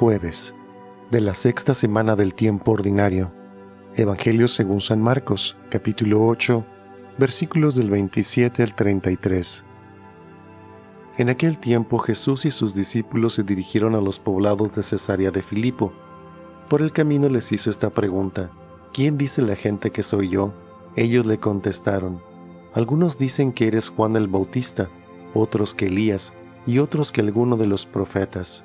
Jueves de la sexta semana del tiempo ordinario. Evangelio según San Marcos, capítulo 8, versículos del 27 al 33. En aquel tiempo Jesús y sus discípulos se dirigieron a los poblados de Cesarea de Filipo. Por el camino les hizo esta pregunta, ¿quién dice la gente que soy yo? Ellos le contestaron, algunos dicen que eres Juan el Bautista, otros que Elías, y otros que alguno de los profetas.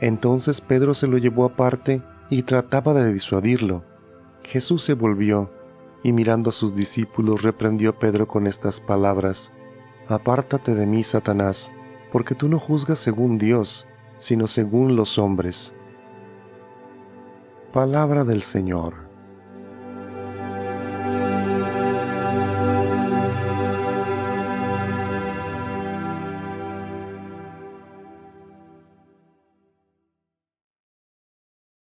Entonces Pedro se lo llevó aparte y trataba de disuadirlo. Jesús se volvió y mirando a sus discípulos reprendió a Pedro con estas palabras, Apártate de mí, Satanás, porque tú no juzgas según Dios, sino según los hombres. Palabra del Señor.